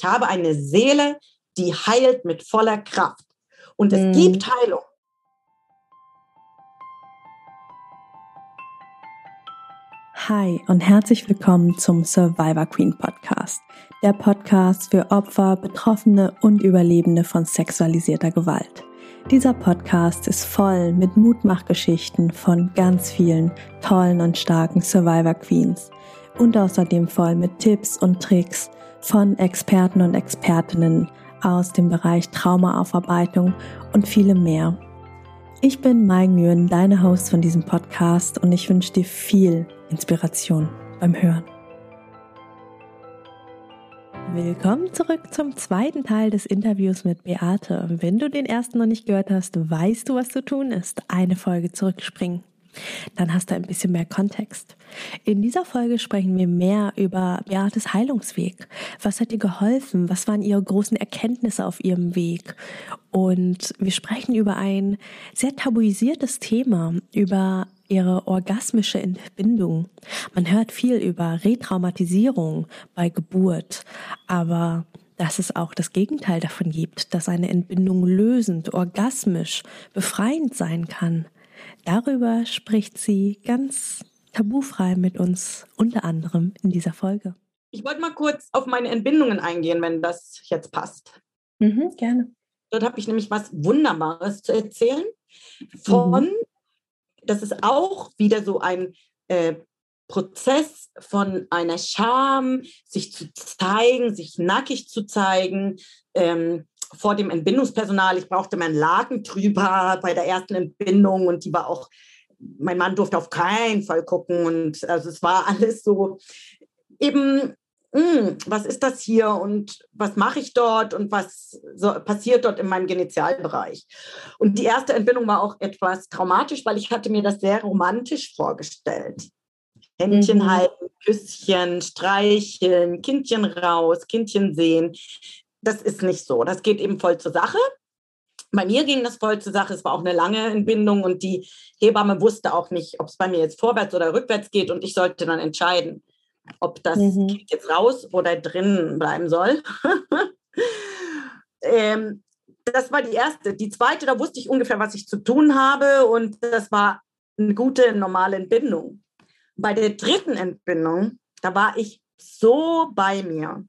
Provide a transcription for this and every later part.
Ich habe eine Seele, die heilt mit voller Kraft. Und es mhm. gibt Heilung. Hi und herzlich willkommen zum Survivor Queen Podcast, der Podcast für Opfer, Betroffene und Überlebende von sexualisierter Gewalt. Dieser Podcast ist voll mit Mutmachgeschichten von ganz vielen tollen und starken Survivor Queens und außerdem voll mit Tipps und Tricks von Experten und Expertinnen aus dem Bereich Traumaaufarbeitung und vielem mehr. Ich bin Mai Nguyen, deine Host von diesem Podcast und ich wünsche dir viel Inspiration beim Hören. Willkommen zurück zum zweiten Teil des Interviews mit Beate. Wenn du den ersten noch nicht gehört hast, weißt du, was zu tun ist. Eine Folge zurückspringen. Dann hast du ein bisschen mehr Kontext. In dieser Folge sprechen wir mehr über Beates Heilungsweg. Was hat ihr geholfen? Was waren ihre großen Erkenntnisse auf ihrem Weg? Und wir sprechen über ein sehr tabuisiertes Thema, über ihre orgasmische Entbindung. Man hört viel über Retraumatisierung bei Geburt, aber dass es auch das Gegenteil davon gibt, dass eine Entbindung lösend, orgasmisch, befreiend sein kann. Darüber spricht sie ganz tabufrei mit uns, unter anderem in dieser Folge. Ich wollte mal kurz auf meine Entbindungen eingehen, wenn das jetzt passt. Mhm, gerne. Dort habe ich nämlich was Wunderbares zu erzählen. Von, mhm. das ist auch wieder so ein äh, Prozess von einer Scham, sich zu zeigen, sich nackig zu zeigen, ähm, vor dem Entbindungspersonal. Ich brauchte meinen Laken drüber bei der ersten Entbindung und die war auch, mein Mann durfte auf keinen Fall gucken und also es war alles so eben, mh, hm, was ist das hier und was mache ich dort und was so, passiert dort in meinem Genitalbereich. Und die erste Entbindung war auch etwas traumatisch, weil ich hatte mir das sehr romantisch vorgestellt. Händchen mhm. halten, Küsschen, streicheln, Kindchen raus, Kindchen sehen das ist nicht so. Das geht eben voll zur Sache. Bei mir ging das voll zur Sache. Es war auch eine lange Entbindung und die Hebamme wusste auch nicht, ob es bei mir jetzt vorwärts oder rückwärts geht und ich sollte dann entscheiden, ob das mhm. Kind jetzt raus oder drin bleiben soll. ähm, das war die erste. Die zweite, da wusste ich ungefähr, was ich zu tun habe und das war eine gute, normale Entbindung. Bei der dritten Entbindung, da war ich so bei mir.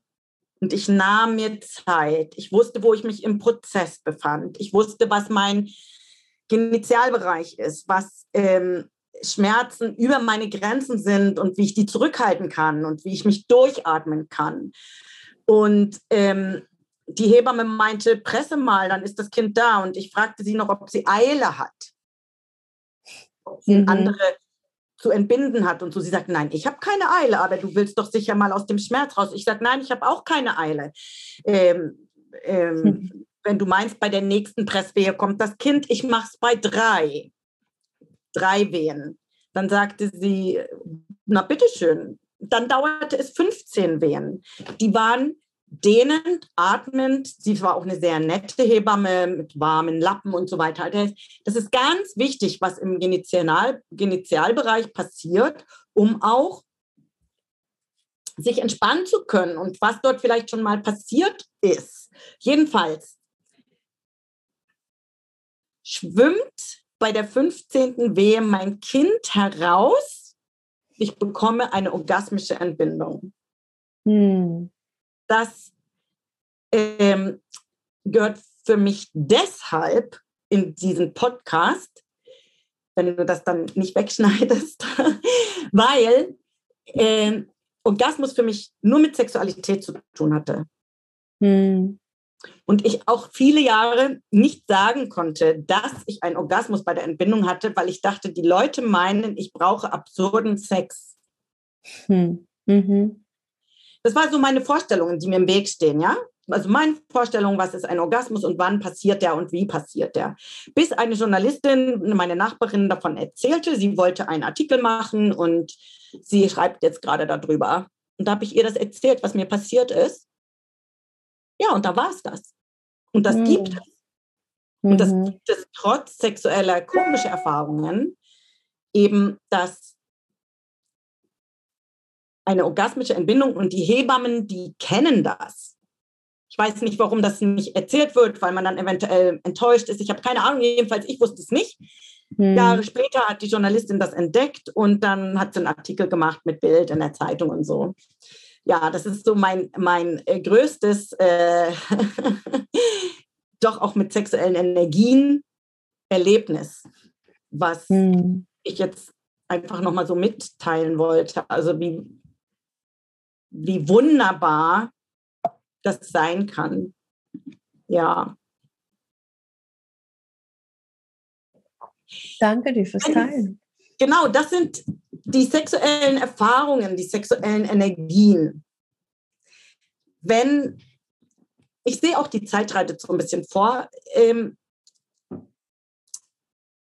Und ich nahm mir Zeit. Ich wusste, wo ich mich im Prozess befand. Ich wusste, was mein Genitalbereich ist, was ähm, Schmerzen über meine Grenzen sind und wie ich die zurückhalten kann und wie ich mich durchatmen kann. Und ähm, die Hebamme meinte, presse mal, dann ist das Kind da. Und ich fragte sie noch, ob sie Eile hat. Ob sie mhm. andere zu entbinden hat und so. Sie sagt, nein, ich habe keine Eile, aber du willst doch sicher mal aus dem Schmerz raus. Ich sage, nein, ich habe auch keine Eile. Ähm, ähm, mhm. Wenn du meinst, bei der nächsten Presswehe kommt das Kind, ich mache es bei drei. Drei Wehen. Dann sagte sie, na bitteschön. Dann dauerte es 15 Wehen. Die waren dehnend, atmend. Sie war auch eine sehr nette Hebamme mit warmen Lappen und so weiter. Das ist ganz wichtig, was im Genital, Genitalbereich passiert, um auch sich entspannen zu können und was dort vielleicht schon mal passiert ist. Jedenfalls schwimmt bei der 15. Wehe mein Kind heraus. Ich bekomme eine orgasmische Entbindung. Hm das ähm, gehört für mich deshalb in diesen Podcast, wenn du das dann nicht wegschneidest, weil äh, Orgasmus für mich nur mit Sexualität zu tun hatte. Hm. Und ich auch viele Jahre nicht sagen konnte, dass ich einen Orgasmus bei der Entbindung hatte, weil ich dachte, die Leute meinen, ich brauche absurden Sex. Hm. Mhm. Das war so meine Vorstellungen, die mir im Weg stehen, ja? Also meine Vorstellung, was ist ein Orgasmus und wann passiert der und wie passiert der. Bis eine Journalistin, meine Nachbarin davon erzählte, sie wollte einen Artikel machen und sie schreibt jetzt gerade darüber. Und da habe ich ihr das erzählt, was mir passiert ist. Ja, und da war es das. Und das mhm. gibt es. Und das mhm. gibt es trotz sexueller komischer Erfahrungen, eben, dass eine orgasmische Entbindung und die Hebammen, die kennen das. Ich weiß nicht, warum das nicht erzählt wird, weil man dann eventuell enttäuscht ist. Ich habe keine Ahnung, jedenfalls ich wusste es nicht. Hm. Jahre später hat die Journalistin das entdeckt und dann hat sie einen Artikel gemacht mit Bild in der Zeitung und so. Ja, das ist so mein, mein äh, größtes, äh, doch auch mit sexuellen Energien Erlebnis, was hm. ich jetzt einfach nochmal so mitteilen wollte. Also wie, wie wunderbar das sein kann. Ja. Danke dir fürs Teilen. Genau, das sind die sexuellen Erfahrungen, die sexuellen Energien. Wenn, ich sehe auch die Zeit reitet so ein bisschen vor. Ähm,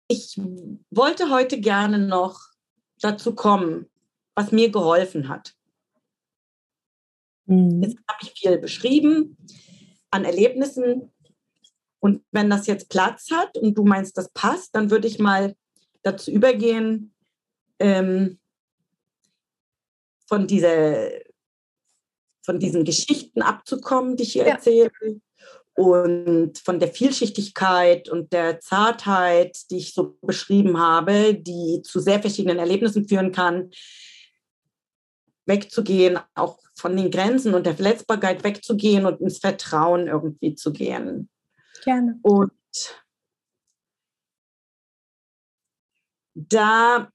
ich wollte heute gerne noch dazu kommen, was mir geholfen hat. Mhm. Jetzt habe ich viel beschrieben an Erlebnissen. Und wenn das jetzt Platz hat und du meinst, das passt, dann würde ich mal dazu übergehen, ähm, von, dieser, von diesen Geschichten abzukommen, die ich hier ja. erzähle, und von der Vielschichtigkeit und der Zartheit, die ich so beschrieben habe, die zu sehr verschiedenen Erlebnissen führen kann, wegzugehen, auch von den Grenzen und der Verletzbarkeit wegzugehen und ins Vertrauen irgendwie zu gehen. Gerne. Und da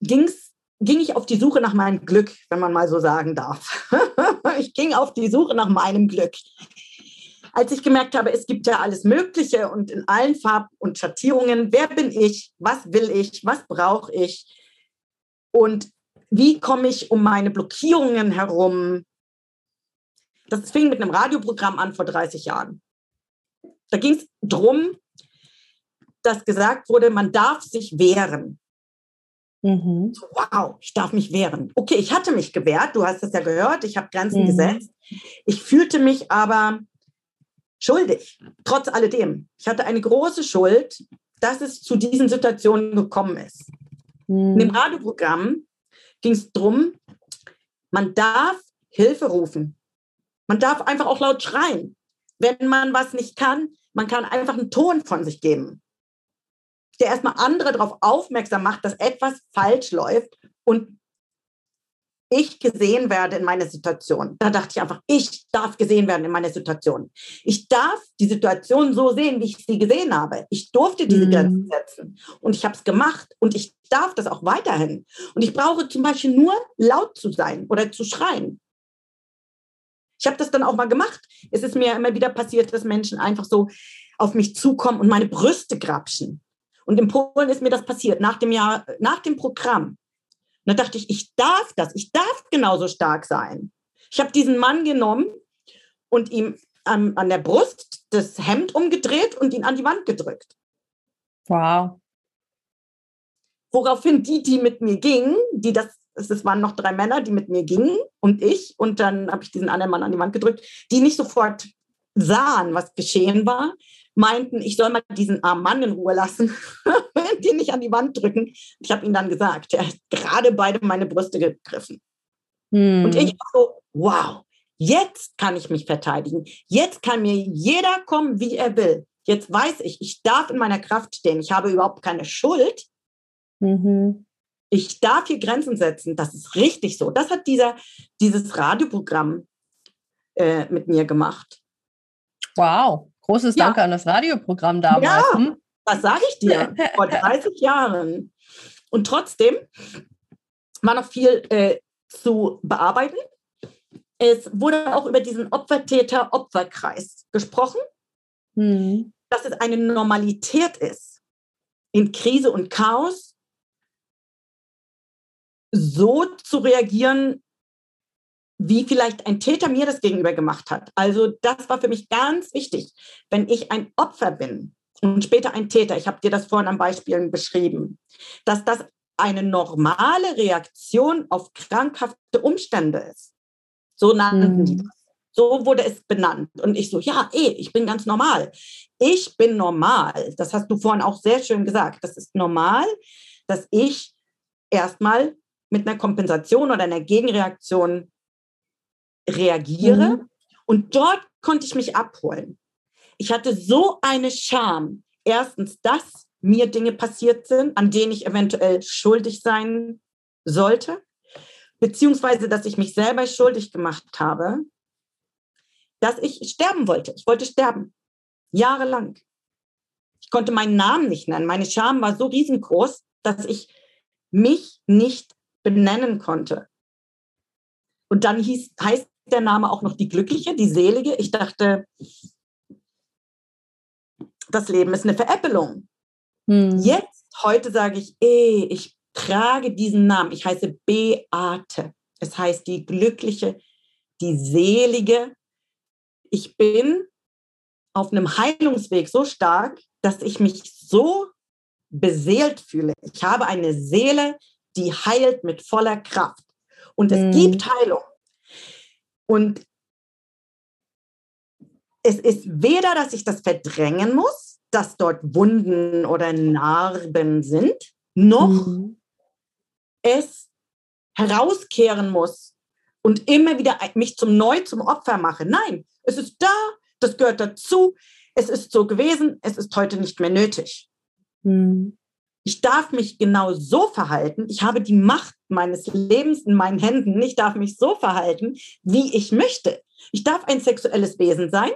ging's, ging ich auf die Suche nach meinem Glück, wenn man mal so sagen darf. ich ging auf die Suche nach meinem Glück. Als ich gemerkt habe, es gibt ja alles Mögliche und in allen Farben und Schattierungen, wer bin ich, was will ich, was brauche ich und wie komme ich um meine Blockierungen herum. Das fing mit einem Radioprogramm an vor 30 Jahren. Da ging es darum, dass gesagt wurde, man darf sich wehren. Mhm. Wow, ich darf mich wehren. Okay, ich hatte mich gewehrt, du hast es ja gehört, ich habe Grenzen mhm. gesetzt. Ich fühlte mich aber schuldig, trotz alledem. Ich hatte eine große Schuld, dass es zu diesen Situationen gekommen ist. Mhm. In dem Radioprogramm ging es darum, man darf Hilfe rufen. Man darf einfach auch laut schreien. Wenn man was nicht kann, man kann einfach einen Ton von sich geben, der erstmal andere darauf aufmerksam macht, dass etwas falsch läuft und ich gesehen werde in meiner Situation. Da dachte ich einfach, ich darf gesehen werden in meiner Situation. Ich darf die Situation so sehen, wie ich sie gesehen habe. Ich durfte diese mhm. Grenzen setzen und ich habe es gemacht und ich darf das auch weiterhin. Und ich brauche zum Beispiel nur laut zu sein oder zu schreien. Ich habe das dann auch mal gemacht. Es ist mir immer wieder passiert, dass Menschen einfach so auf mich zukommen und meine Brüste grapschen. Und in Polen ist mir das passiert nach dem Jahr, nach dem Programm. Und da dachte ich, ich darf das, ich darf genauso stark sein. Ich habe diesen Mann genommen und ihm ähm, an der Brust das Hemd umgedreht und ihn an die Wand gedrückt. Wow. Woraufhin die, die mit mir gingen, die das, es waren noch drei Männer, die mit mir gingen und ich, und dann habe ich diesen anderen Mann an die Wand gedrückt, die nicht sofort sahen, was geschehen war, meinten, ich soll mal diesen armen Mann in Ruhe lassen, den nicht an die Wand drücken. Ich habe ihm dann gesagt, er hat gerade beide meine Brüste gegriffen. Hm. Und ich war so, wow, jetzt kann ich mich verteidigen. Jetzt kann mir jeder kommen, wie er will. Jetzt weiß ich, ich darf in meiner Kraft stehen. Ich habe überhaupt keine Schuld. Mhm. Ich darf hier Grenzen setzen. Das ist richtig so. Das hat dieser, dieses Radioprogramm äh, mit mir gemacht. Wow. Großes ja. Danke an das Radioprogramm damals. Ja, hm? das sage ich dir, vor 30 Jahren. Und trotzdem war noch viel äh, zu bearbeiten. Es wurde auch über diesen Opfer-Täter-Opferkreis gesprochen, hm. dass es eine Normalität ist, in Krise und Chaos so zu reagieren, wie vielleicht ein Täter mir das gegenüber gemacht hat. Also das war für mich ganz wichtig. Wenn ich ein Opfer bin und später ein Täter, ich habe dir das vorhin an Beispielen beschrieben, dass das eine normale Reaktion auf krankhafte Umstände ist. So nannten mhm. die das. So wurde es benannt. Und ich so, ja, eh, ich bin ganz normal. Ich bin normal. Das hast du vorhin auch sehr schön gesagt. Das ist normal, dass ich erstmal mit einer Kompensation oder einer Gegenreaktion reagiere. Mhm. Und dort konnte ich mich abholen. Ich hatte so eine Scham. Erstens, dass mir Dinge passiert sind, an denen ich eventuell schuldig sein sollte, beziehungsweise dass ich mich selber schuldig gemacht habe, dass ich sterben wollte. Ich wollte sterben. Jahrelang. Ich konnte meinen Namen nicht nennen. Meine Scham war so riesengroß, dass ich mich nicht benennen konnte. Und dann hieß, heißt der Name auch noch die Glückliche, die Selige. Ich dachte, das Leben ist eine Veräppelung. Hm. Jetzt, heute sage ich, ey, ich trage diesen Namen. Ich heiße Beate. Es heißt die Glückliche, die Selige. Ich bin auf einem Heilungsweg so stark, dass ich mich so beseelt fühle. Ich habe eine Seele, die heilt mit voller Kraft. Und es mhm. gibt Heilung. Und es ist weder, dass ich das verdrängen muss, dass dort Wunden oder Narben sind, noch mhm. es herauskehren muss und immer wieder mich zum Neu zum Opfer mache. Nein, es ist da, das gehört dazu. Es ist so gewesen, es ist heute nicht mehr nötig. Mhm. Ich darf mich genau so verhalten. Ich habe die Macht meines Lebens in meinen Händen. Ich darf mich so verhalten, wie ich möchte. Ich darf ein sexuelles Wesen sein.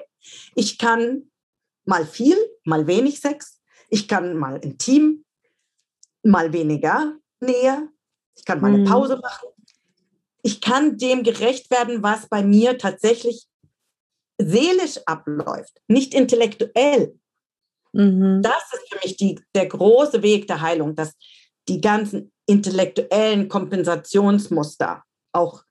Ich kann mal viel, mal wenig Sex. Ich kann mal intim, mal weniger Nähe. Ich kann mal eine mhm. Pause machen. Ich kann dem gerecht werden, was bei mir tatsächlich seelisch abläuft, nicht intellektuell. Mhm. Das ist für mich die, der große Weg der Heilung, dass die ganzen intellektuellen Kompensationsmuster, auch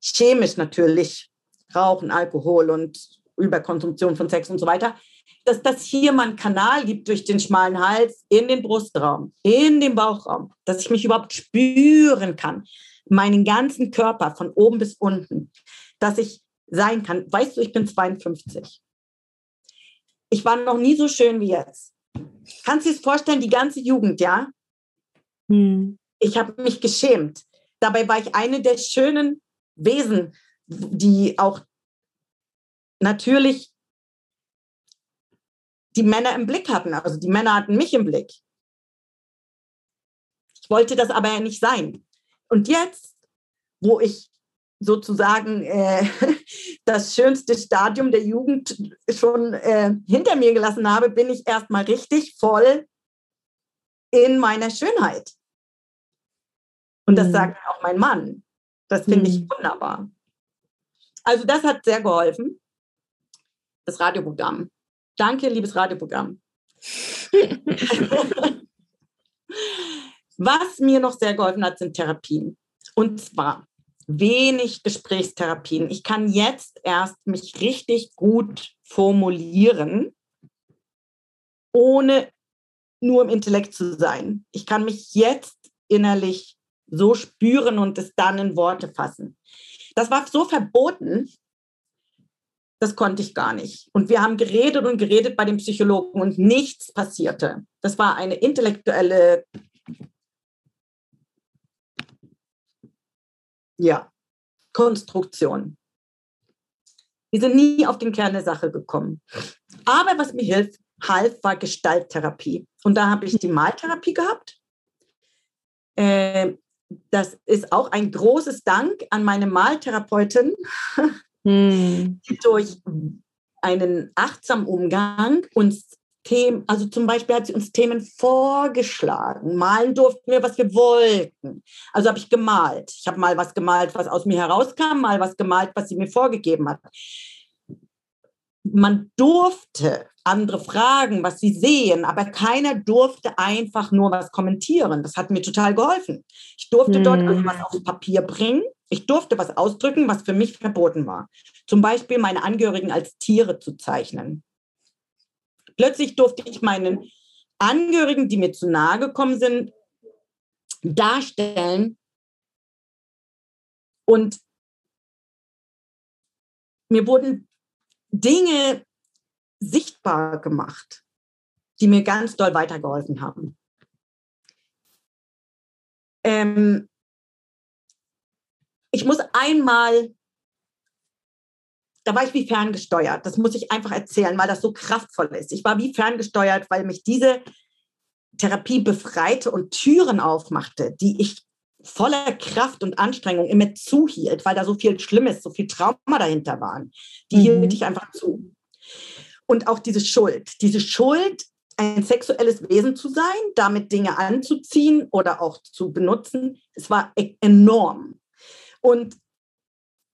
chemisch natürlich, Rauchen, Alkohol und Überkonsumption von Sex und so weiter, dass das hier mal einen Kanal gibt durch den schmalen Hals in den Brustraum, in den Bauchraum, dass ich mich überhaupt spüren kann, meinen ganzen Körper von oben bis unten, dass ich sein kann. Weißt du, ich bin 52. Ich war noch nie so schön wie jetzt. Kannst du dir vorstellen, die ganze Jugend, ja? Hm. Ich habe mich geschämt. Dabei war ich eine der schönen Wesen, die auch natürlich die Männer im Blick hatten. Also die Männer hatten mich im Blick. Ich wollte das aber ja nicht sein. Und jetzt, wo ich sozusagen äh, das schönste Stadium der Jugend schon äh, hinter mir gelassen habe, bin ich erstmal richtig voll in meiner Schönheit. Und das mhm. sagt auch mein Mann. Das finde ich mhm. wunderbar. Also das hat sehr geholfen, das Radioprogramm. Danke, liebes Radioprogramm. Was mir noch sehr geholfen hat, sind Therapien. Und zwar wenig Gesprächstherapien. Ich kann jetzt erst mich richtig gut formulieren, ohne nur im Intellekt zu sein. Ich kann mich jetzt innerlich so spüren und es dann in Worte fassen. Das war so verboten, das konnte ich gar nicht. Und wir haben geredet und geredet bei dem Psychologen und nichts passierte. Das war eine intellektuelle ja, Konstruktion. Wir sind nie auf den Kern der Sache gekommen. Aber was mir hilft, half, war Gestalttherapie. Und da habe ich die Maltherapie gehabt. Äh, das ist auch ein großes Dank an meine Maltherapeutin, hm. die durch einen achtsamen Umgang uns Themen, also zum Beispiel hat sie uns Themen vorgeschlagen. Malen durften wir, was wir wollten. Also habe ich gemalt. Ich habe mal was gemalt, was aus mir herauskam, mal was gemalt, was sie mir vorgegeben hat. Man durfte andere fragen, was sie sehen, aber keiner durfte einfach nur was kommentieren. Das hat mir total geholfen. Ich durfte hm. dort also was aufs Papier bringen. Ich durfte was ausdrücken, was für mich verboten war. Zum Beispiel meine Angehörigen als Tiere zu zeichnen. Plötzlich durfte ich meinen Angehörigen, die mir zu nahe gekommen sind, darstellen und mir wurden Dinge sichtbar gemacht, die mir ganz doll weitergeholfen haben. ähm, ich muss einmal, da war ich wie ferngesteuert. Das muss ich einfach erzählen, weil das so kraftvoll ist. Ich war wie ferngesteuert, weil mich diese Therapie befreite und Türen aufmachte, die ich voller Kraft und Anstrengung immer zuhielt, weil da so viel Schlimmes, so viel Trauma dahinter waren. Die mhm. hielt ich einfach zu. Und auch diese Schuld, diese Schuld, ein sexuelles Wesen zu sein, damit Dinge anzuziehen oder auch zu benutzen, es war e-, enorm. Und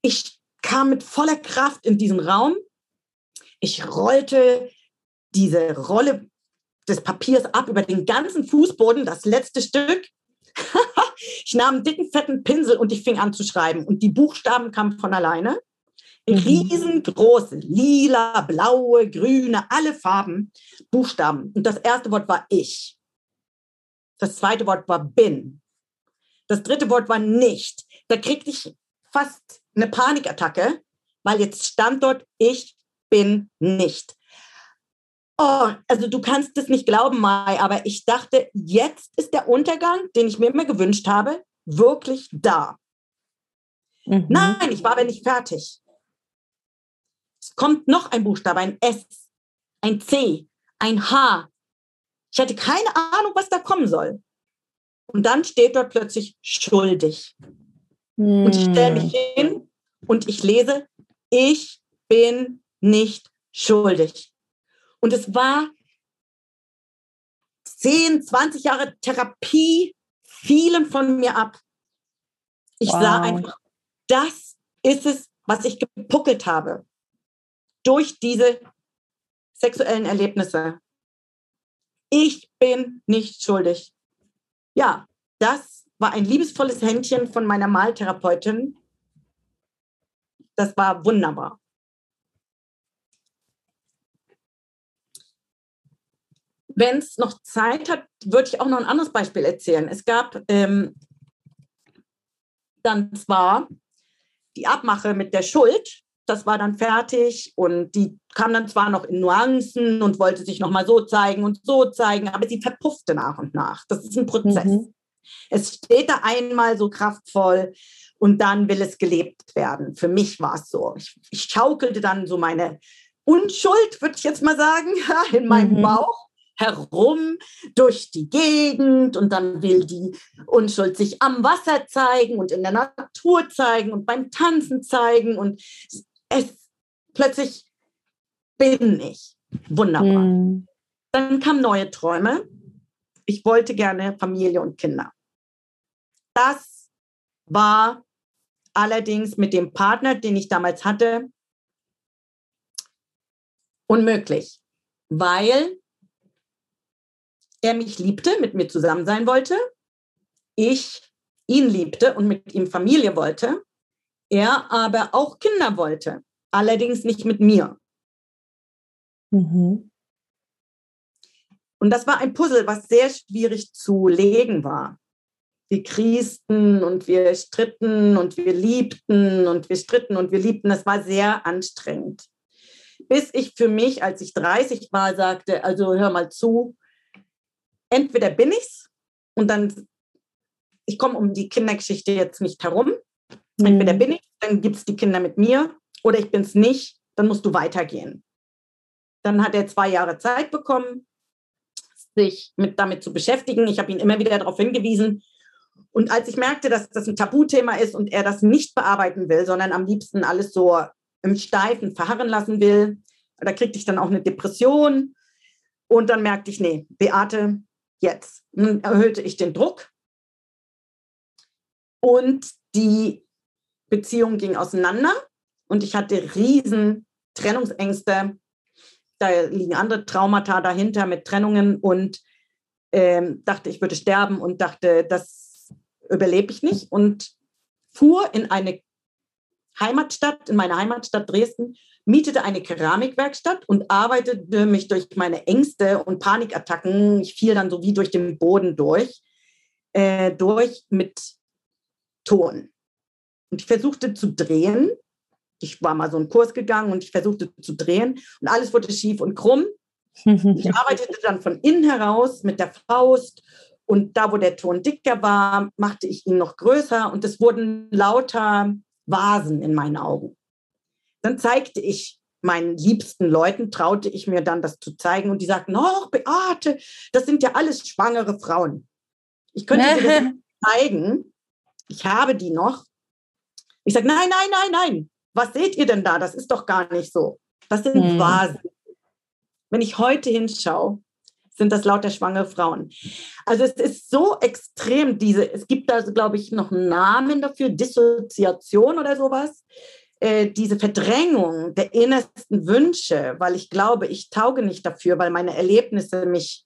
ich kam mit voller Kraft in diesen Raum. Ich rollte diese Rolle des Papiers ab über den ganzen Fußboden, das letzte Stück. ich nahm einen dicken, fetten Pinsel und ich fing an zu schreiben. Und die Buchstaben kamen von alleine. Mhm. Riesengroße, lila, blaue, grüne, alle Farben, Buchstaben. Und das erste Wort war ich. Das zweite Wort war bin. Das dritte Wort war nicht. Da kriegte ich fast eine Panikattacke, weil jetzt stand dort, ich bin nicht. Oh, also du kannst es nicht glauben, Mai, aber ich dachte, jetzt ist der Untergang, den ich mir immer gewünscht habe, wirklich da. Mhm. Nein, ich war aber nicht fertig. Es kommt noch ein Buchstabe, ein S, ein C, ein H. Ich hatte keine Ahnung, was da kommen soll. Und dann steht dort plötzlich schuldig. Mhm. Und ich stelle mich hin und ich lese, ich bin nicht schuldig. Und es war 10, 20 Jahre Therapie fielen von mir ab. Ich wow. sah einfach, das ist es, was ich gepuckelt habe durch diese sexuellen Erlebnisse. Ich bin nicht schuldig. Ja, das war ein liebesvolles Händchen von meiner Maltherapeutin. Das war wunderbar. Wenn es noch Zeit hat, würde ich auch noch ein anderes Beispiel erzählen. Es gab ähm, dann zwar die Abmache mit der Schuld, das war dann fertig und die kam dann zwar noch in Nuancen und wollte sich noch mal so zeigen und so zeigen, aber sie verpuffte nach und nach. Das ist ein Prozess. Mhm. Es steht da einmal so kraftvoll und dann will es gelebt werden. Für mich war es so. Ich, ich schaukelte dann so meine Unschuld, würde ich jetzt mal sagen, in meinem mhm. Bauch herum durch die Gegend und dann will die Unschuld sich am Wasser zeigen und in der Natur zeigen und beim Tanzen zeigen und es plötzlich bin ich. Wunderbar. Mhm. Dann kamen neue Träume. Ich wollte gerne Familie und Kinder. Das war allerdings mit dem Partner, den ich damals hatte, unmöglich, weil er mich liebte, mit mir zusammen sein wollte, ich ihn liebte und mit ihm Familie wollte, er aber auch Kinder wollte, allerdings nicht mit mir. Mhm. Und das war ein Puzzle, was sehr schwierig zu legen war. Wir kriesten und wir stritten und wir liebten und wir stritten und wir liebten. Das war sehr anstrengend. Bis ich für mich, als ich 30 war, sagte, also hör mal zu, entweder bin ich's und dann, ich komme um die Kindergeschichte jetzt nicht herum. Mhm. Entweder bin ich, dann gibt es die Kinder mit mir oder ich bin es nicht, dann musst du weitergehen. Dann hat er zwei Jahre Zeit bekommen, sich mit, damit zu beschäftigen. Ich habe ihn immer wieder darauf hingewiesen. Und als ich merkte, dass das ein Tabuthema ist und er das nicht bearbeiten will, sondern am liebsten alles so im Steifen verharren lassen will, da kriegte ich dann auch eine Depression. Und dann merkte ich, nee, Beate, jetzt. Nun erhöhte ich den Druck und die Beziehung ging auseinander und ich hatte riesen Trennungsängste. Da liegen andere Traumata dahinter mit Trennungen und ähm, dachte, ich würde sterben und dachte, das überlebe ich nicht und fuhr in eine Heimatstadt, in meine Heimatstadt Dresden mietete eine Keramikwerkstatt und arbeitete mich durch meine Ängste und Panikattacken, ich fiel dann so wie durch den Boden durch, äh, durch mit Ton. Und ich versuchte zu drehen. Ich war mal so einen Kurs gegangen und ich versuchte zu drehen und alles wurde schief und krumm. Ich arbeitete dann von innen heraus mit der Faust Und da, wo der Ton dicker war, machte ich ihn noch größer und es wurden lauter Vasen in meinen Augen. Dann zeigte ich meinen liebsten Leuten, traute ich mir dann das zu zeigen und die sagten, oh, Beate, das sind ja alles schwangere Frauen. Ich könnte dir das zeigen. Ich habe die noch. Ich sage, nein, nein, nein, nein. Was seht ihr denn da? Das ist doch gar nicht so. Das sind hm. Vasen. Wenn ich heute hinschaue, sind das lauter schwangere Frauen. Also es ist so extrem, diese, es gibt da, glaube ich, noch einen Namen dafür, Dissoziation oder sowas. Äh, diese Verdrängung der innersten Wünsche, weil ich glaube, ich tauge nicht dafür, weil meine Erlebnisse mich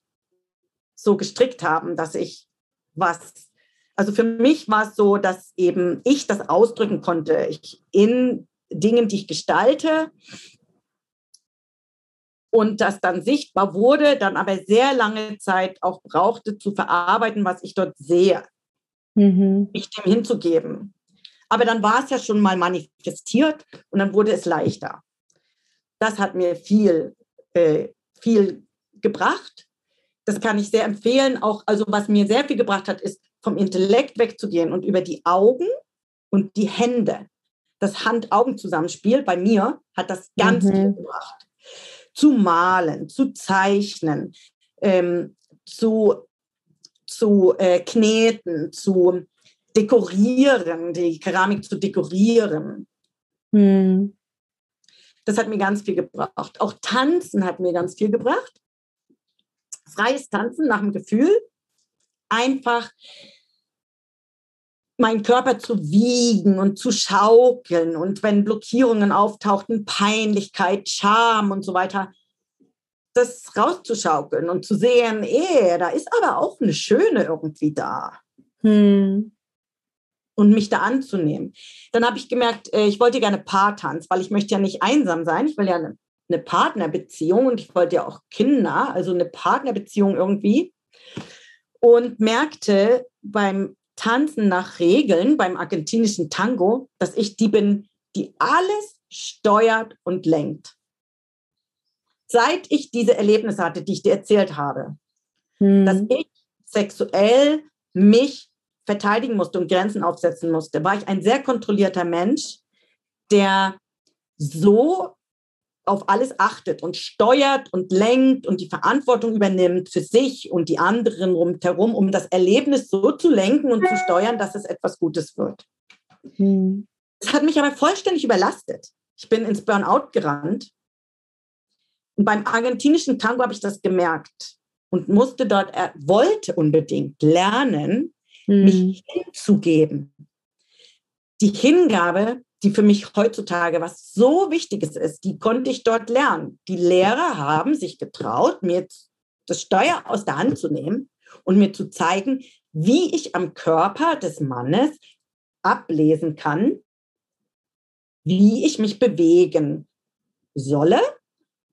so gestrickt haben, dass ich was, also für mich war es so, dass eben ich das ausdrücken konnte. Ich in Dingen, die ich gestalte, und das dann sichtbar wurde, dann aber sehr lange Zeit auch brauchte zu verarbeiten, was ich dort sehe, mhm. mich dem hinzugeben. Aber dann war es ja schon mal manifestiert und dann wurde es leichter. Das hat mir viel, äh, viel gebracht. Das kann ich sehr empfehlen. Auch, also was mir sehr viel gebracht hat, ist vom Intellekt wegzugehen und über die Augen und die Hände, das Hand-Augen-Zusammenspiel bei mir hat das ganz mhm. viel gebracht zu malen, zu zeichnen, ähm, zu, zu äh, kneten, zu dekorieren, die Keramik zu dekorieren. Hm. Das hat mir ganz viel gebracht. Auch Tanzen hat mir ganz viel gebracht. Freies Tanzen nach dem Gefühl. Einfach meinen Körper zu wiegen und zu schaukeln und wenn Blockierungen auftauchten, Peinlichkeit, Scham und so weiter, das rauszuschaukeln und zu sehen, eh, da ist aber auch eine Schöne irgendwie da. Hm. Und mich da anzunehmen. Dann habe ich gemerkt, äh, ich wollte gerne Paartanz, weil ich möchte ja nicht einsam sein. Ich will ja eine, eine Partnerbeziehung und ich wollte ja auch Kinder, also eine Partnerbeziehung irgendwie. Und merkte beim Tanzen nach Regeln beim argentinischen Tango, dass ich die bin, die alles steuert und lenkt. Seit ich diese Erlebnisse hatte, die ich dir erzählt habe, hm. dass ich sexuell mich verteidigen musste und Grenzen aufsetzen musste, war ich ein sehr kontrollierter Mensch, der so auf alles achtet und steuert und lenkt und die Verantwortung übernimmt für sich und die anderen rundherum, um das Erlebnis so zu lenken und zu steuern, dass es etwas Gutes wird. Hm. Das hat mich aber vollständig überlastet. Ich bin ins Burnout gerannt. Und beim argentinischen Tango habe ich das gemerkt und musste dort, er wollte unbedingt lernen, hm. mich hinzugeben. Die Hingabe die für mich heutzutage was so Wichtiges ist, die konnte ich dort lernen. Die Lehrer haben sich getraut, mir das Steuer aus der Hand zu nehmen und mir zu zeigen, wie ich am Körper des Mannes ablesen kann, wie ich mich bewegen solle,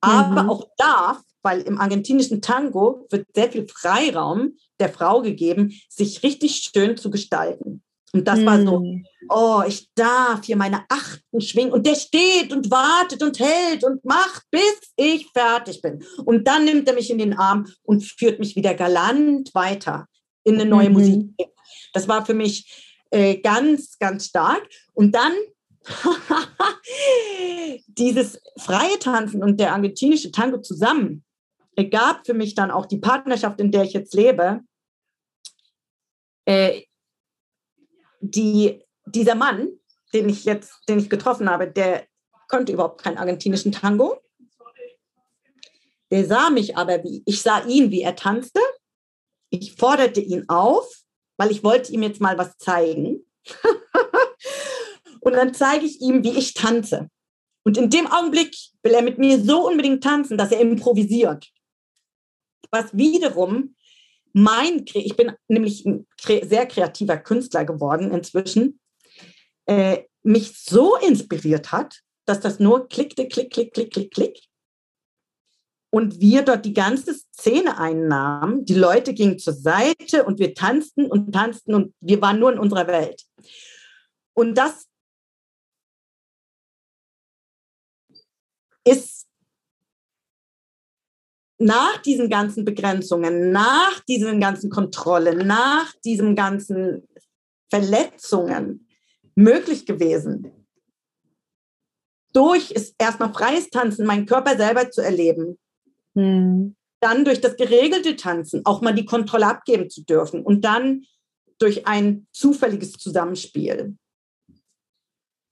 aber mhm. auch darf, weil im argentinischen Tango wird sehr viel Freiraum der Frau gegeben, sich richtig schön zu gestalten. Und das hm. war so, hm. oh, ich darf hier meine Achten schwingen. Und der steht und wartet und hält und macht, bis ich fertig bin. Und dann nimmt er mich in den Arm und führt mich wieder galant weiter in eine neue mhm. Musik. Das war für mich äh, ganz, ganz stark. Und dann dieses freie Tanzen und der argentinische Tango zusammen gab für mich dann auch die Partnerschaft, in der ich jetzt lebe. Äh, die, dieser Mann, den ich jetzt, den ich getroffen habe, der konnte überhaupt keinen argentinischen Tango. Der sah mich aber wie, ich sah ihn, wie er tanzte. Ich forderte ihn auf, weil ich wollte ihm jetzt mal was zeigen. und dann zeige ich ihm, wie ich tanze. Und in dem Augenblick will er mit mir so unbedingt tanzen, dass er improvisiert. Was wiederum mein, ich bin nämlich ein sehr kreativer Künstler geworden inzwischen, äh, mich so inspiriert hat, dass das nur klickte, klick, klick, klick, klick, klick. Und wir dort die ganze Szene einnahmen. Die Leute gingen zur Seite und wir tanzten und tanzten und wir waren nur in unserer Welt. Und das ist nach diesen ganzen Begrenzungen, nach diesen ganzen Kontrollen, nach diesen ganzen Verletzungen möglich gewesen, durch ist erstmal freies Tanzen, meinen Körper selber zu erleben. Hm. Dann durch das geregelte Tanzen auch mal die Kontrolle abgeben zu dürfen und dann durch ein zufälliges Zusammenspiel.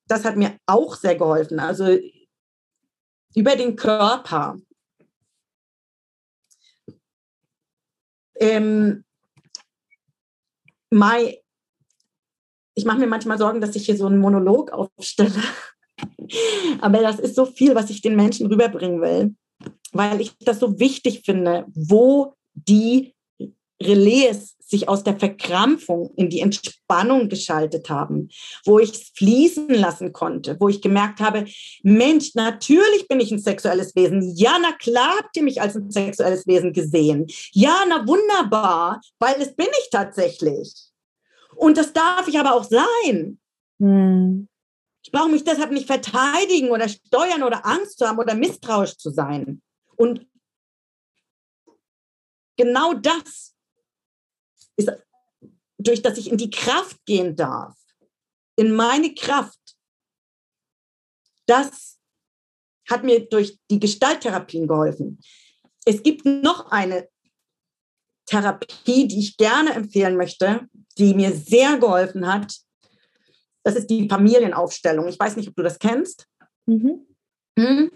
Das hat mir auch sehr geholfen. Also über den Körper. Ähm, Mai, ich mache mir manchmal Sorgen, dass ich hier so einen Monolog aufstelle. Aber das ist so viel, was ich den Menschen rüberbringen will, weil ich das so wichtig finde, wo die Relais sich aus der Verkrampfung in die Entspannung geschaltet haben, wo ich es fließen lassen konnte, wo ich gemerkt habe, Mensch, natürlich bin ich ein sexuelles Wesen. Ja, na klar habt ihr mich als ein sexuelles Wesen gesehen. Ja, na wunderbar, weil es bin ich tatsächlich. Und das darf ich aber auch sein. Hm. Ich brauche mich deshalb nicht verteidigen oder steuern oder Angst zu haben oder misstrauisch zu sein. Und genau das ist, durch das ich in die Kraft gehen darf, in meine Kraft, das hat mir durch die Gestalttherapien geholfen. Es gibt noch eine Therapie, die ich gerne empfehlen möchte, die mir sehr geholfen hat. Das ist die Familienaufstellung. Ich weiß nicht, ob du das kennst. Mhm. Hm?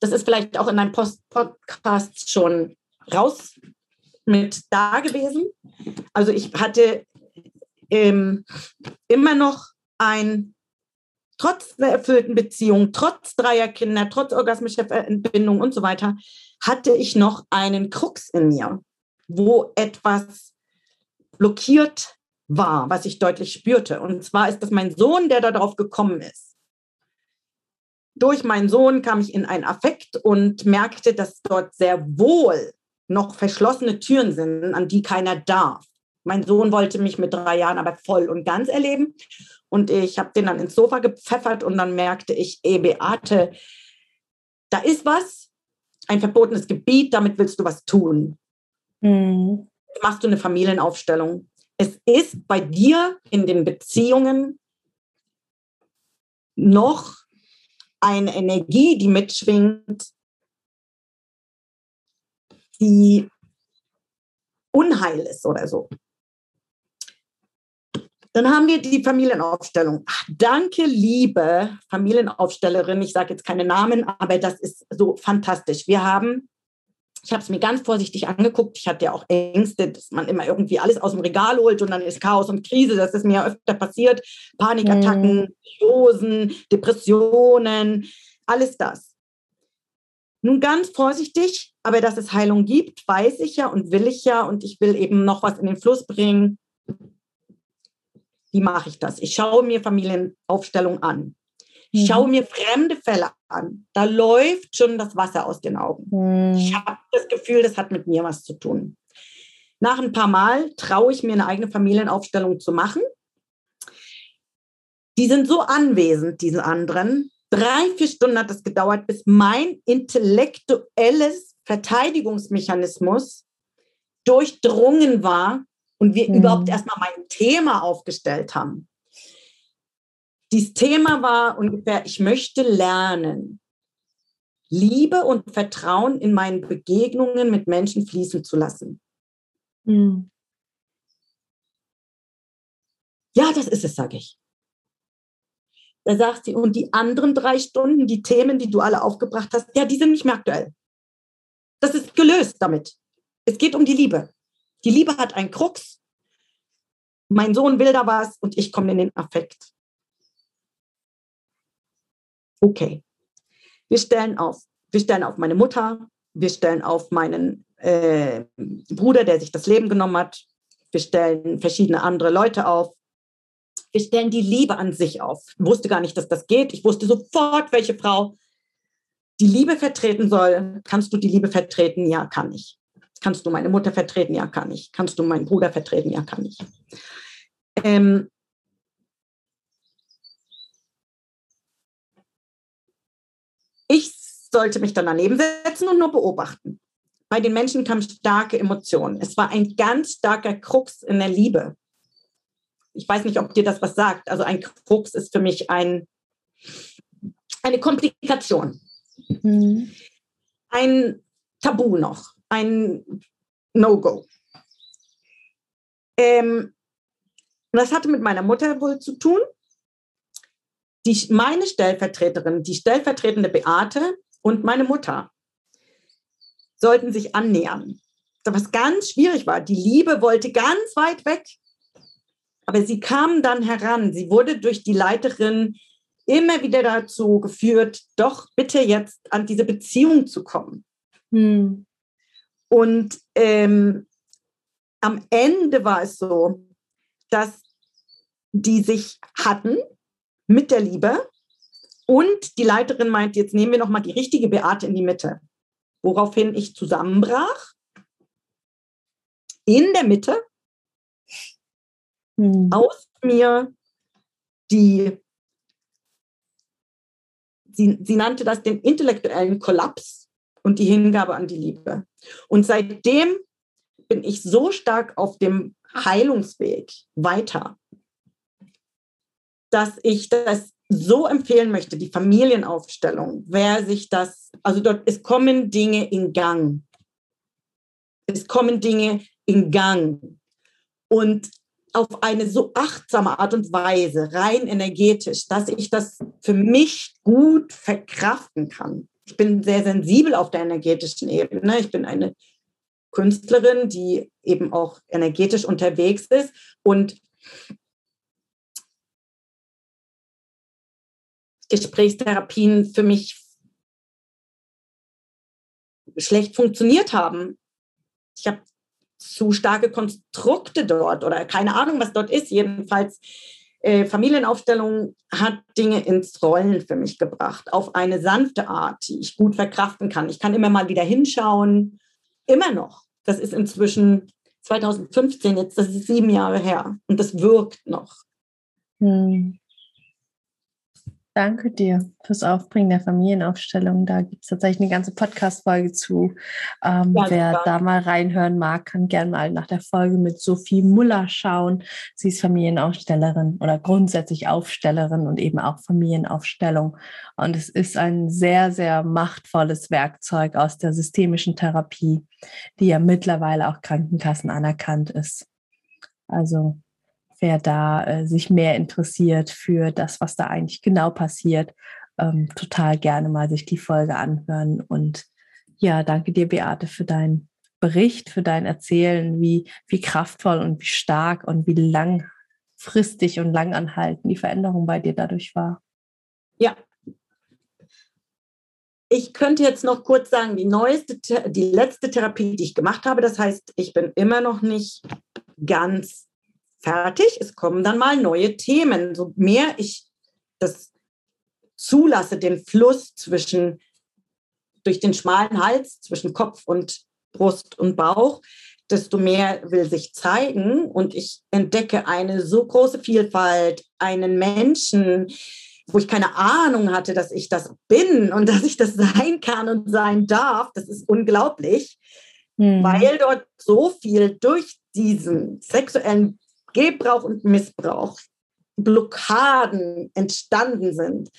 Das ist vielleicht auch in deinem Post Podcast schon raus mit da gewesen. Also ich hatte ähm, immer noch ein, trotz einer erfüllten Beziehung, trotz dreier Kinder, trotz orgasmischer Entbindung und so weiter, hatte ich noch einen Krux in mir, wo etwas blockiert war, was ich deutlich spürte. Und zwar ist das mein Sohn, der darauf gekommen ist. Durch meinen Sohn kam ich in einen Affekt und merkte, dass dort sehr wohl noch verschlossene Türen sind, an die keiner darf. Mein Sohn wollte mich mit drei Jahren aber voll und ganz erleben. Und ich habe den dann ins Sofa gepfeffert und dann merkte ich, ey, Beate, da ist was, ein verbotenes Gebiet, damit willst du was tun. Mhm. Machst du eine Familienaufstellung. Es ist bei dir in den Beziehungen noch eine Energie, die mitschwingt, die Unheil ist oder so. Dann haben wir die Familienaufstellung. Danke, liebe Familienaufstellerin. Ich sage jetzt keine Namen, aber das ist so fantastisch. Wir haben, ich habe es mir ganz vorsichtig angeguckt. Ich hatte ja auch Ängste, dass man immer irgendwie alles aus dem Regal holt und dann ist Chaos und Krise. Das ist mir ja öfter passiert. Panikattacken, Psychosen, Depressionen, alles das. Nun ganz vorsichtig, aber dass es Heilung gibt, weiß ich ja und will ich ja und ich will eben noch was in den Fluss bringen. Wie mache ich das? Ich schaue mir Familienaufstellung an. Ich schaue mhm. mir fremde Fälle an. Da läuft schon das Wasser aus den Augen. Mhm. Ich habe das Gefühl, das hat mit mir was zu tun. Nach ein paar Mal traue ich mir eine eigene Familienaufstellung zu machen. Die sind so anwesend, diese anderen, Drei, vier Stunden hat es gedauert, bis mein intellektuelles Verteidigungsmechanismus durchdrungen war und wir mhm. überhaupt erstmal mein Thema aufgestellt haben. Dieses Thema war ungefähr, ich möchte lernen, Liebe und Vertrauen in meinen Begegnungen mit Menschen fließen zu lassen. Mhm. Ja, das ist es, sage ich. Da sagt sie, und die anderen drei Stunden, die Themen, die du alle aufgebracht hast, ja, die sind nicht mehr aktuell. Das ist gelöst damit. Es geht um die Liebe. Die Liebe hat einen Krux. Mein Sohn will da was und ich komme in den Affekt. Okay. Wir stellen auf. Wir stellen auf meine Mutter. Wir stellen auf meinen äh, Bruder, der sich das Leben genommen hat. Wir stellen verschiedene andere Leute auf. Wir stellen die Liebe an sich auf. Ich wusste gar nicht, dass das geht. Ich wusste sofort, welche Frau die Liebe vertreten soll. Kannst du die Liebe vertreten? Ja, kann ich. Kannst du meine Mutter vertreten? Ja, kann ich. Kannst du meinen Bruder vertreten? Ja, kann ich. Ähm, ich sollte mich dann daneben setzen und nur beobachten. bei den Menschen kamen starke Emotionen. Es war ein ganz starker Krux in der Liebe. Ich weiß nicht, ob dir das was sagt. Also ein Krux ist für mich ein, eine Komplikation. Mhm. Ein Tabu noch, ein No-Go. Ähm, das hatte mit meiner Mutter wohl zu tun. Die, meine Stellvertreterin, die stellvertretende Beate und meine Mutter sollten sich annähern. Was ganz schwierig war. Die Liebe wollte ganz weit weg. Aber sie kam dann heran. Sie wurde durch die Leiterin immer wieder dazu geführt, doch bitte jetzt an diese Beziehung zu kommen. Hm. Und ähm, am Ende war es so, dass die sich hatten mit der Liebe und die Leiterin meint, jetzt nehmen wir noch mal die richtige Beate in die Mitte. Woraufhin ich zusammenbrach. In der Mitte hm. aus mir die, sie, sie nannte das den intellektuellen Kollaps und die Hingabe an die Liebe. Und seitdem bin ich so stark auf dem Heilungsweg weiter, dass ich das so empfehlen möchte, die Familienaufstellung, wer sich das, also dort, es kommen Dinge in Gang. Es kommen Dinge in Gang. Und auf eine so achtsame Art und Weise, rein energetisch, dass ich das für mich gut verkraften kann. Ich bin sehr sensibel auf der energetischen Ebene. Ich bin eine Künstlerin, die eben auch energetisch unterwegs ist und Gesprächstherapien für mich schlecht funktioniert haben. Ich habe zu starke Konstrukte dort oder keine Ahnung, was dort ist. Jedenfalls, äh, Familienaufstellung hat Dinge ins Rollen für mich gebracht, auf eine sanfte Art, die ich gut verkraften kann. Ich kann immer mal wieder hinschauen, immer noch. Das ist inzwischen 2015, jetzt, das ist sieben Jahre her und das wirkt noch. Hm. Danke dir fürs Aufbringen der Familienaufstellung. Da gibt es tatsächlich eine ganze Podcast-Folge zu. Ähm, ja, wer super. da mal reinhören mag, kann gerne mal nach der Folge mit Sophie Muller schauen. Sie ist Familienaufstellerin oder grundsätzlich Aufstellerin und eben auch Familienaufstellung. Und es ist ein sehr, sehr machtvolles Werkzeug aus der systemischen Therapie, die ja mittlerweile auch Krankenkassen anerkannt ist. Also wer da äh, sich mehr interessiert für das, was da eigentlich genau passiert, ähm, total gerne mal sich die Folge anhören. Und ja, danke dir, Beate, für deinen Bericht, für dein Erzählen, wie, wie kraftvoll und wie stark und wie langfristig und langanhaltend die Veränderung bei dir dadurch war. Ja. Ich könnte jetzt noch kurz sagen, die neueste, die letzte Therapie, die ich gemacht habe, das heißt, ich bin immer noch nicht ganz fertig. Es kommen dann mal neue Themen. So mehr ich das zulasse, den Fluss zwischen, durch den schmalen Hals zwischen Kopf und Brust und Bauch, desto mehr will sich zeigen und ich entdecke eine so große Vielfalt, einen Menschen, wo ich keine Ahnung hatte, dass ich das bin und dass ich das sein kann und sein darf. Das ist unglaublich, hm. weil dort so viel durch diesen sexuellen Gebrauch und Missbrauch, Blockaden entstanden sind,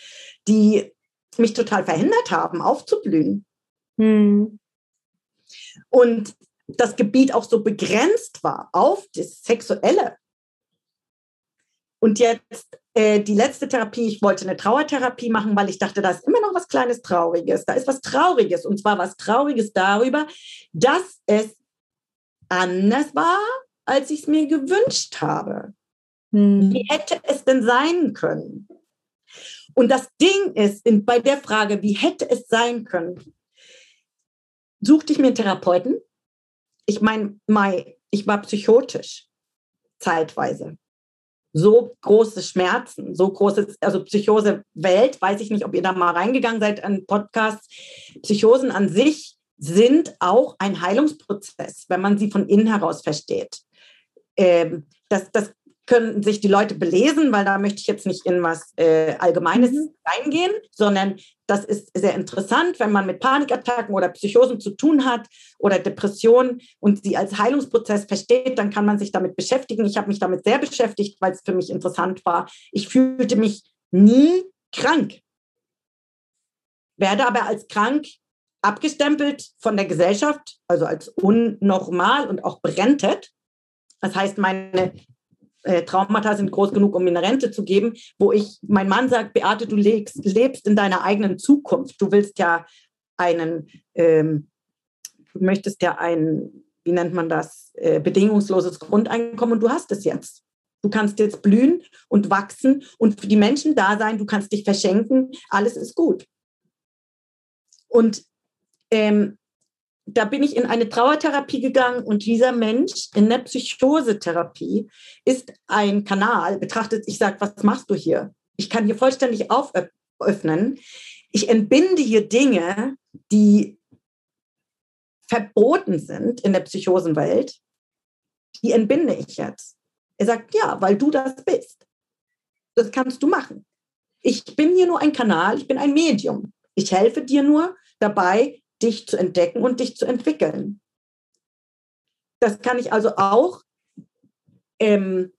die mich total verhindert haben, aufzublühen. Hm. Und das Gebiet auch so begrenzt war auf das Sexuelle. Und jetzt äh, die letzte Therapie, ich wollte eine Trauertherapie machen, weil ich dachte, da ist immer noch was Kleines Trauriges. Da ist was Trauriges. Und zwar was Trauriges darüber, dass es anders war, als ich es mir gewünscht habe. Hm. Wie hätte es denn sein können? Und das Ding ist, in, bei der Frage, wie hätte es sein können, suchte ich mir einen Therapeuten. Ich meine, ich war psychotisch, zeitweise. So große Schmerzen, so große, also Psychose Welt, weiß ich nicht, ob ihr da mal reingegangen seid an Podcast. Psychosen an sich sind auch ein Heilungsprozess, wenn man sie von innen heraus versteht ähm, das, das können sich die Leute belesen, weil da möchte ich jetzt nicht in was äh, Allgemeines mhm. reingehen, sondern das ist sehr interessant, wenn man mit Panikattacken oder Psychosen zu tun hat oder Depressionen und sie als Heilungsprozess versteht, dann kann man sich damit beschäftigen. Ich habe mich damit sehr beschäftigt, weil es für mich interessant war. Ich fühlte mich nie krank, werde aber als krank abgestempelt von der Gesellschaft, also als unnormal und auch berentet. Das heißt, meine äh, Traumata sind groß genug, um mir eine Rente zu geben, wo ich, mein Mann sagt, Beate, du lebst, lebst in deiner eigenen Zukunft. Du willst ja einen, ähm, du möchtest ja ein, wie nennt man das, äh, bedingungsloses Grundeinkommen und du hast es jetzt. Du kannst jetzt blühen und wachsen und für die Menschen da sein, du kannst dich verschenken, alles ist gut. Und ähm, da bin ich in eine Trauertherapie gegangen und dieser Mensch in der Psychosetherapie ist ein Kanal, betrachtet, ich sage, was machst du hier? Ich kann hier vollständig auföffnen. Ich entbinde hier Dinge, die verboten sind in der Psychosenwelt. Die entbinde ich jetzt. Er sagt, ja, weil du das bist. Das kannst du machen. Ich bin hier nur ein Kanal, ich bin ein Medium. Ich helfe dir nur dabei, dich zu entdecken und dich zu entwickeln. Das kann ich also auch ähm,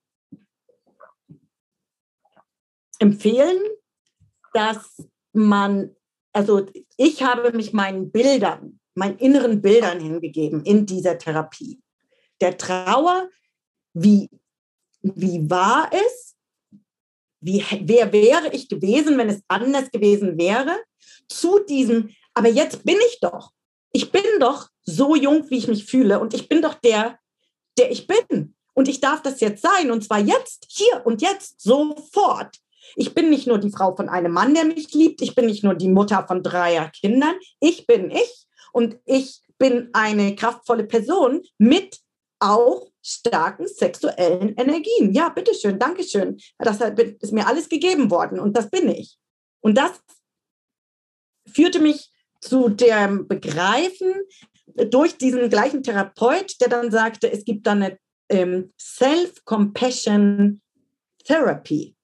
empfehlen, dass man, also ich habe mich meinen Bildern, meinen inneren Bildern hingegeben in dieser Therapie. Der Trauer, wie, wie war es? Wie, wer wäre ich gewesen, wenn es anders gewesen wäre? Zu diesem aber jetzt bin ich doch. Ich bin doch so jung, wie ich mich fühle. Und ich bin doch der, der ich bin. Und ich darf das jetzt sein. Und zwar jetzt, hier und jetzt, sofort. Ich bin nicht nur die Frau von einem Mann, der mich liebt. Ich bin nicht nur die Mutter von dreier Kindern. Ich bin ich. Und ich bin eine kraftvolle Person mit auch starken sexuellen Energien. Ja, bitteschön, Dankeschön. Das ist mir alles gegeben worden und das bin ich. Und das führte mich zu dem Begreifen durch diesen gleichen Therapeut, der dann sagte, es gibt dann eine ähm, Self-Compassion Therapy,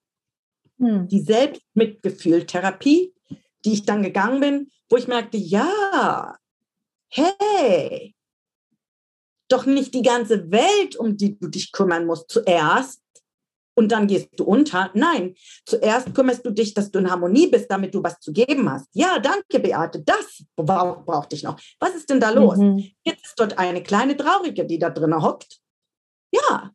hm. die Selbstmitgefühl-Therapie, die ich dann gegangen bin, wo ich merkte, ja, hey, doch nicht die ganze Welt, um die du dich kümmern musst zuerst, und dann gehst du unter. Nein, zuerst kümmerst du dich, dass du in Harmonie bist, damit du was zu geben hast. Ja, danke, Beate, das braucht brauch ich noch. Was ist denn da los? Mhm. Jetzt ist dort eine kleine Traurige, die da drin hockt. Ja,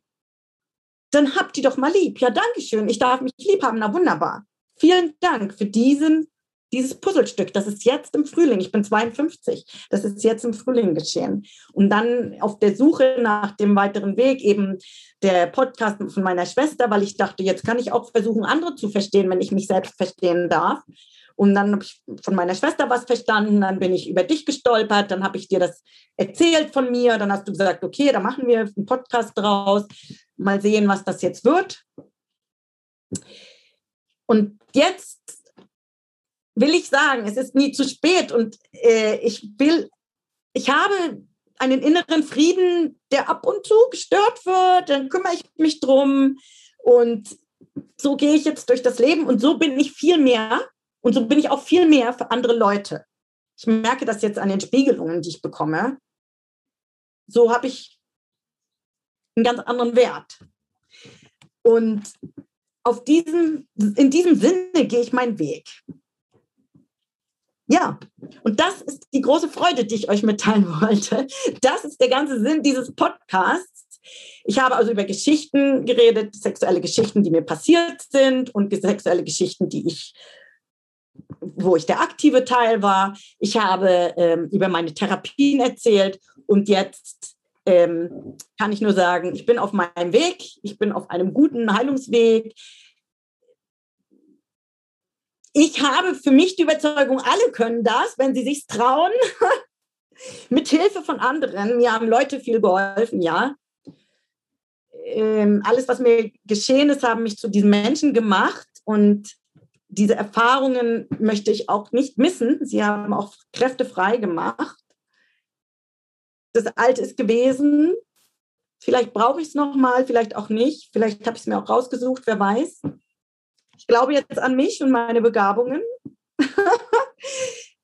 dann habt die doch mal lieb. Ja, danke schön, ich darf mich lieb haben. Na wunderbar. Vielen Dank für diesen dieses Puzzlestück, das ist jetzt im Frühling, ich bin 52, das ist jetzt im Frühling geschehen. Und dann auf der Suche nach dem weiteren Weg eben der Podcast von meiner Schwester, weil ich dachte, jetzt kann ich auch versuchen, andere zu verstehen, wenn ich mich selbst verstehen darf. Und dann habe ich von meiner Schwester was verstanden, dann bin ich über dich gestolpert, dann habe ich dir das erzählt von mir, dann hast du gesagt, okay, da machen wir einen Podcast draus, mal sehen, was das jetzt wird. Und jetzt will ich sagen, es ist nie zu spät und äh, ich will, ich habe einen inneren Frieden, der ab und zu gestört wird, dann kümmere ich mich drum und so gehe ich jetzt durch das Leben und so bin ich viel mehr und so bin ich auch viel mehr für andere Leute. Ich merke das jetzt an den Spiegelungen, die ich bekomme. So habe ich einen ganz anderen Wert. Und auf diesem, in diesem Sinne gehe ich meinen Weg. Ja, und das ist die große Freude, die ich euch mitteilen wollte. Das ist der ganze Sinn dieses Podcasts. Ich habe also über Geschichten geredet, sexuelle Geschichten, die mir passiert sind und sexuelle Geschichten, die ich, wo ich der aktive Teil war. Ich habe ähm, über meine Therapien erzählt und jetzt ähm, kann ich nur sagen, ich bin auf meinem Weg, ich bin auf einem guten Heilungsweg ich habe für mich die Überzeugung, alle können das, wenn sie sich trauen, mit Hilfe von anderen. Mir haben Leute viel geholfen, ja. Ähm, alles, was mir geschehen ist, haben mich zu diesem Menschen gemacht und diese Erfahrungen möchte ich auch nicht missen. Sie haben auch Kräfte frei gemacht. Das Alte ist gewesen, Vielleicht brauche ich es nochmal, vielleicht auch nicht. Vielleicht habe ich es mir auch rausgesucht, wer weiß. Ich glaube jetzt an mich und meine Begabungen.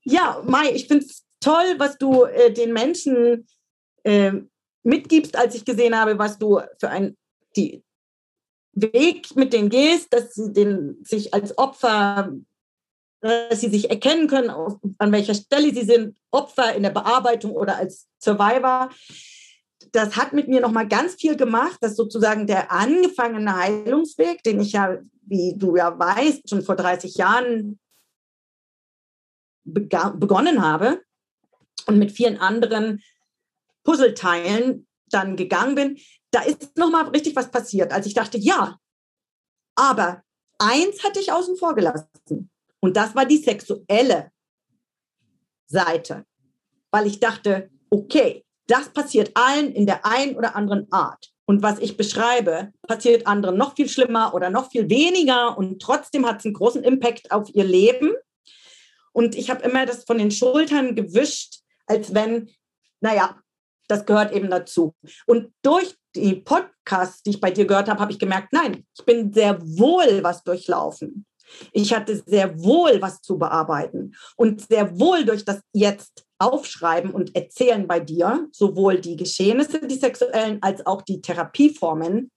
ja, Mai, ich finde es toll, was du äh, den Menschen äh, mitgibst, als ich gesehen habe, was du für ein die Weg mit denen gehst, dass sie den, sich als Opfer, dass sie sich erkennen können, auf, an welcher Stelle sie sind, Opfer in der Bearbeitung oder als Survivor. Das hat mit mir nochmal ganz viel gemacht, dass sozusagen der angefangene Heilungsweg, den ich ja, wie du ja weißt, schon vor 30 Jahren begonnen habe und mit vielen anderen Puzzleteilen dann gegangen bin, da ist nochmal richtig was passiert, als ich dachte, ja, aber eins hatte ich außen vor gelassen. Und das war die sexuelle Seite. Weil ich dachte, okay, das passiert allen in der einen oder anderen Art. Und was ich beschreibe, passiert anderen noch viel schlimmer oder noch viel weniger. Und trotzdem hat es einen großen Impact auf ihr Leben. Und ich habe immer das von den Schultern gewischt, als wenn, naja, das gehört eben dazu. Und durch die Podcasts, die ich bei dir gehört habe, habe ich gemerkt, nein, ich bin sehr wohl was durchlaufen. Ich hatte sehr wohl was zu bearbeiten und sehr wohl durch das jetzt aufschreiben und erzählen bei dir, sowohl die Geschehnisse, die sexuellen, als auch die Therapieformen,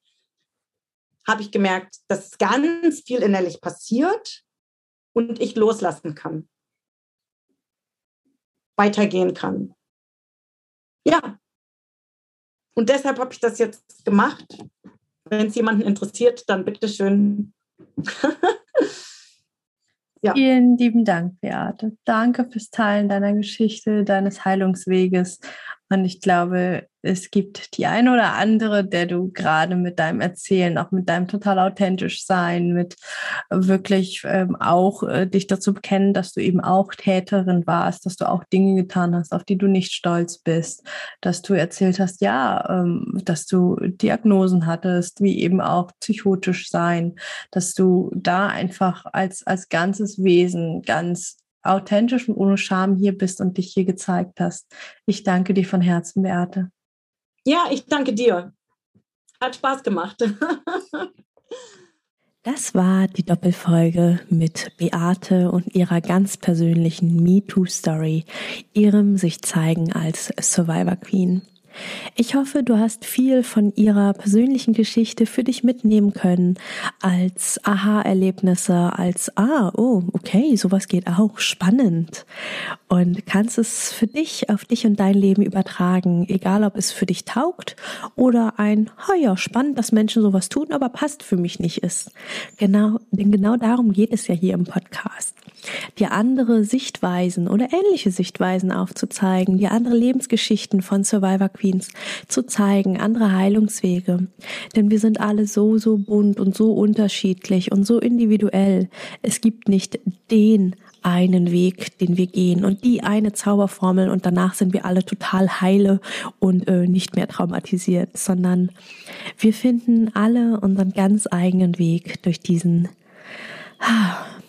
habe ich gemerkt, dass ganz viel innerlich passiert und ich loslassen kann, weitergehen kann. Ja, und deshalb habe ich das jetzt gemacht. Wenn es jemanden interessiert, dann bitteschön. ja. Vielen lieben Dank, Beate. Danke fürs Teilen deiner Geschichte, deines Heilungsweges. Und ich glaube, es gibt die eine oder andere, der du gerade mit deinem Erzählen, auch mit deinem total authentisch sein, mit wirklich ähm, auch äh, dich dazu bekennen, dass du eben auch Täterin warst, dass du auch Dinge getan hast, auf die du nicht stolz bist, dass du erzählt hast, ja, ähm, dass du Diagnosen hattest, wie eben auch psychotisch sein, dass du da einfach als, als ganzes Wesen ganz authentisch und ohne Scham hier bist und dich hier gezeigt hast. Ich danke dir von Herzen, Beate. Ja, ich danke dir. Hat Spaß gemacht. Das war die Doppelfolge mit Beate und ihrer ganz persönlichen MeToo-Story, ihrem sich zeigen als Survivor Queen. Ich hoffe, du hast viel von ihrer persönlichen Geschichte für dich mitnehmen können, als Aha-Erlebnisse, als Ah, oh, okay, sowas geht auch, spannend. Und kannst es für dich, auf dich und dein Leben übertragen, egal ob es für dich taugt oder ein, ha ja, spannend, dass Menschen sowas tun, aber passt für mich nicht ist. Genau, denn genau darum geht es ja hier im Podcast dir andere Sichtweisen oder ähnliche Sichtweisen aufzuzeigen, dir andere Lebensgeschichten von Survivor Queens zu zeigen, andere Heilungswege. Denn wir sind alle so, so bunt und so unterschiedlich und so individuell. Es gibt nicht den einen Weg, den wir gehen und die eine Zauberformel und danach sind wir alle total heile und äh, nicht mehr traumatisiert, sondern wir finden alle unseren ganz eigenen Weg durch diesen